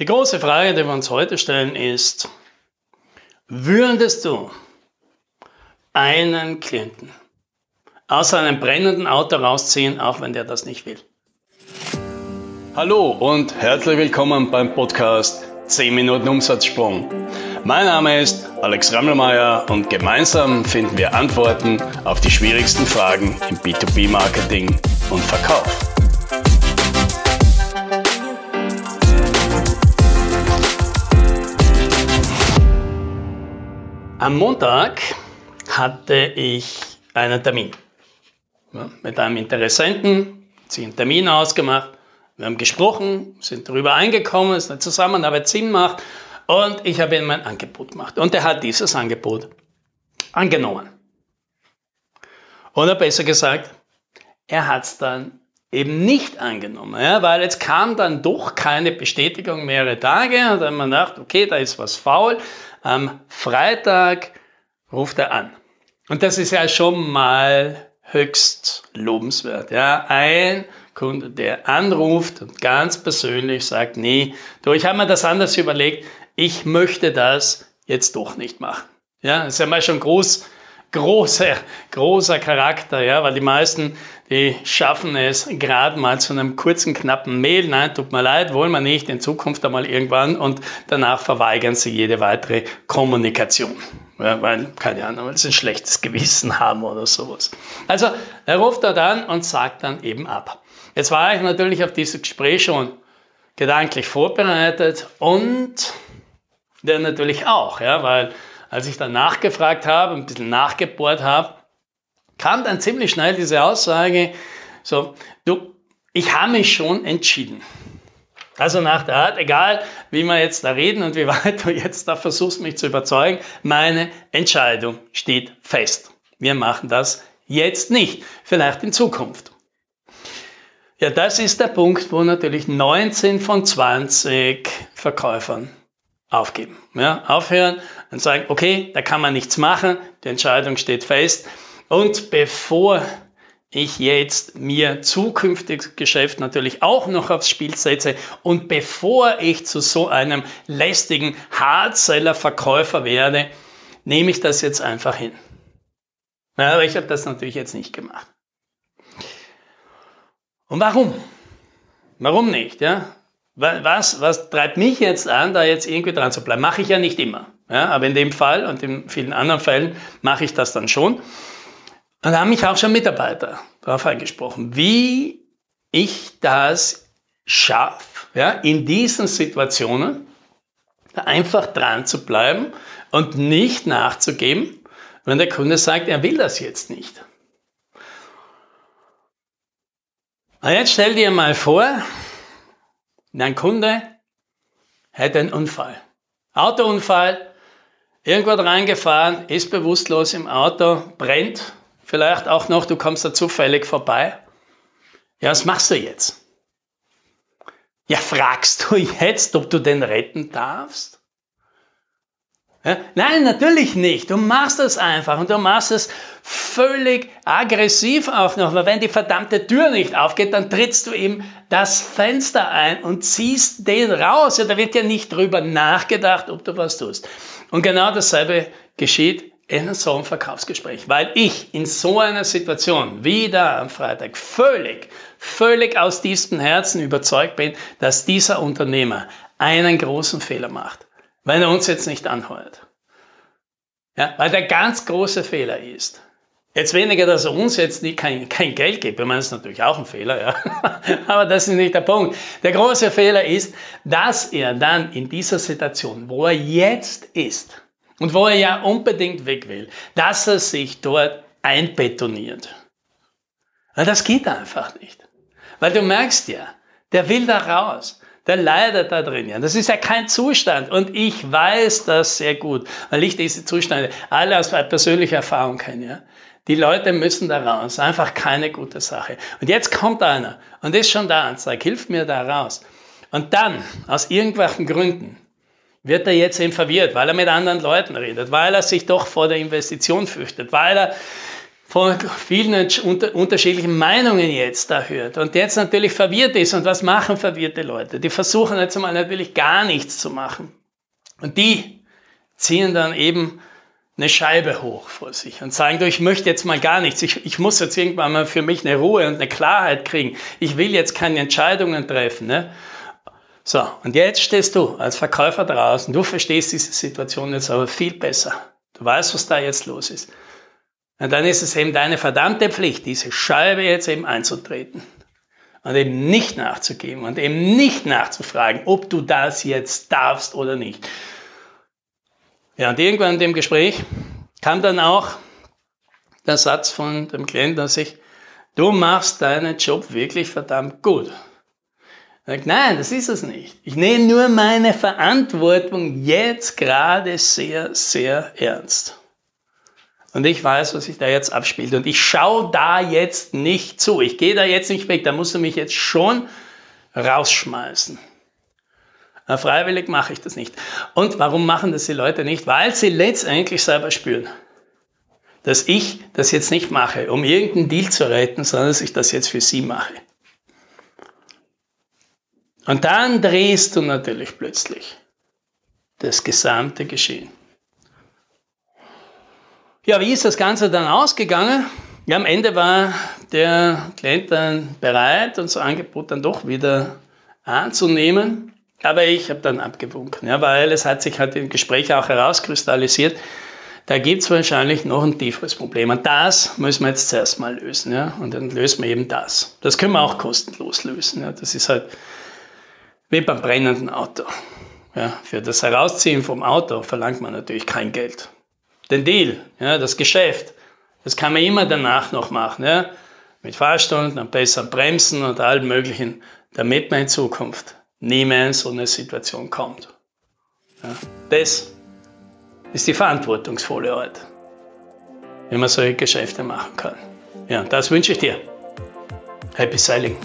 Die große Frage, die wir uns heute stellen, ist, würdest du einen Klienten aus einem brennenden Auto rausziehen, auch wenn der das nicht will? Hallo und herzlich willkommen beim Podcast 10 Minuten Umsatzsprung. Mein Name ist Alex Rammelmeier und gemeinsam finden wir Antworten auf die schwierigsten Fragen im B2B-Marketing und Verkauf. Am Montag hatte ich einen Termin ja, mit einem Interessenten, sie einen Termin ausgemacht, wir haben gesprochen, sind darüber eingekommen, dass eine Zusammenarbeit Sinn macht und ich habe ihm mein Angebot gemacht. Und er hat dieses Angebot angenommen. Oder besser gesagt, er hat es dann eben nicht angenommen, ja, weil jetzt kam dann doch keine Bestätigung mehrere Tage und dann man gedacht, okay, da ist was faul. Am Freitag ruft er an. Und das ist ja schon mal höchst lobenswert. Ja, ein Kunde, der anruft und ganz persönlich sagt, nee, du, ich habe mir das anders überlegt, ich möchte das jetzt doch nicht machen. Ja, das ist ja mal schon groß, großer, großer Charakter, ja, weil die meisten, die schaffen es gerade mal zu einem kurzen, knappen Mail. Nein, tut mir leid, wollen wir nicht, in Zukunft einmal irgendwann und danach verweigern sie jede weitere Kommunikation. Ja, weil, keine Ahnung, weil sie ein schlechtes Gewissen haben oder sowas. Also, er ruft dort an und sagt dann eben ab. Jetzt war ich natürlich auf dieses Gespräch schon gedanklich vorbereitet und der natürlich auch, ja, weil als ich dann nachgefragt habe, ein bisschen nachgebohrt habe, kam dann ziemlich schnell diese Aussage, so, du, ich habe mich schon entschieden. Also nach der Art, egal wie wir jetzt da reden und wie weit du jetzt da versuchst, mich zu überzeugen, meine Entscheidung steht fest. Wir machen das jetzt nicht, vielleicht in Zukunft. Ja, das ist der Punkt, wo natürlich 19 von 20 Verkäufern aufgeben. Ja, aufhören und sagen, okay, da kann man nichts machen, die Entscheidung steht fest. Und bevor ich jetzt mir zukünftiges Geschäft natürlich auch noch aufs Spiel setze und bevor ich zu so einem lästigen Hardseller-Verkäufer werde, nehme ich das jetzt einfach hin. Ja, aber ich habe das natürlich jetzt nicht gemacht. Und warum? Warum nicht? Ja? Was, was treibt mich jetzt an, da jetzt irgendwie dran zu bleiben? Mache ich ja nicht immer. Ja? Aber in dem Fall und in vielen anderen Fällen mache ich das dann schon. Und da haben mich auch schon Mitarbeiter darauf angesprochen, wie ich das schaffe, ja, in diesen Situationen einfach dran zu bleiben und nicht nachzugeben, wenn der Kunde sagt, er will das jetzt nicht. Und jetzt stell dir mal vor, dein Kunde hätte einen Unfall. Autounfall, irgendwo reingefahren, ist bewusstlos im Auto, brennt vielleicht auch noch, du kommst da zufällig vorbei. Ja, was machst du jetzt? Ja, fragst du jetzt, ob du den retten darfst? Nein, natürlich nicht. Du machst es einfach und du machst es völlig aggressiv auch noch, weil wenn die verdammte Tür nicht aufgeht, dann trittst du ihm das Fenster ein und ziehst den raus. Ja, da wird ja nicht drüber nachgedacht, ob du was tust. Und genau dasselbe geschieht in so einem Verkaufsgespräch, weil ich in so einer Situation wie da am Freitag völlig, völlig aus tiefstem Herzen überzeugt bin, dass dieser Unternehmer einen großen Fehler macht, weil er uns jetzt nicht anheuert. Ja, weil der ganz große Fehler ist, Jetzt weniger, dass er uns jetzt nicht kein, kein Geld gibt. Ich meine, das ist natürlich auch ein Fehler, ja. Aber das ist nicht der Punkt. Der große Fehler ist, dass er dann in dieser Situation, wo er jetzt ist, und wo er ja unbedingt weg will, dass er sich dort einbetoniert. Weil das geht einfach nicht. Weil du merkst ja, der will da raus. Der leidet da drin. Ja. Das ist ja kein Zustand. Und ich weiß das sehr gut, weil ich diese Zustände alle aus persönlicher Erfahrung kenne. Ja. Die Leute müssen da raus. Einfach keine gute Sache. Und jetzt kommt einer und ist schon da und sagt, hilf mir da raus. Und dann, aus irgendwelchen Gründen, wird er jetzt eben verwirrt, weil er mit anderen Leuten redet, weil er sich doch vor der Investition fürchtet, weil er von vielen unter, unterschiedlichen Meinungen jetzt da hört und jetzt natürlich verwirrt ist. Und was machen verwirrte Leute? Die versuchen jetzt mal natürlich gar nichts zu machen. Und die ziehen dann eben eine Scheibe hoch vor sich und sagen, du, ich möchte jetzt mal gar nichts. Ich, ich muss jetzt irgendwann mal für mich eine Ruhe und eine Klarheit kriegen. Ich will jetzt keine Entscheidungen treffen. Ne? So, und jetzt stehst du als Verkäufer draußen. Du verstehst diese Situation jetzt aber viel besser. Du weißt, was da jetzt los ist. Und dann ist es eben deine verdammte Pflicht, diese Scheibe jetzt eben einzutreten. Und eben nicht nachzugeben und eben nicht nachzufragen, ob du das jetzt darfst oder nicht. Ja, und irgendwann in dem Gespräch kam dann auch der Satz von dem Klienten, dass ich, du machst deinen Job wirklich verdammt gut. Sag, nein, das ist es nicht. Ich nehme nur meine Verantwortung jetzt gerade sehr, sehr ernst. Und ich weiß, was sich da jetzt abspielt. Und ich schaue da jetzt nicht zu. Ich gehe da jetzt nicht weg. Da musst du mich jetzt schon rausschmeißen. Aber freiwillig mache ich das nicht. Und warum machen das die Leute nicht? Weil sie letztendlich selber spüren, dass ich das jetzt nicht mache, um irgendeinen Deal zu retten, sondern dass ich das jetzt für sie mache. Und dann drehst du natürlich plötzlich das gesamte Geschehen. Ja, wie ist das Ganze dann ausgegangen? Ja, am Ende war der Klient dann bereit, unser Angebot dann doch wieder anzunehmen. Aber ich habe dann abgewunken, ja, weil es hat sich halt im Gespräch auch herauskristallisiert, da gibt es wahrscheinlich noch ein tieferes Problem. Und das müssen wir jetzt zuerst mal lösen. Ja? Und dann lösen wir eben das. Das können wir auch kostenlos lösen. Ja? Das ist halt wie beim brennenden Auto. Ja? Für das Herausziehen vom Auto verlangt man natürlich kein Geld den Deal, ja, das Geschäft, das kann man immer danach noch machen, ja, mit Fahrstunden, am besseren Bremsen und allem Möglichen, damit man in Zukunft nie mehr in so eine Situation kommt. Ja, das ist die verantwortungsvolle Art, wie man solche Geschäfte machen kann. Ja, das wünsche ich dir. Happy Sailing!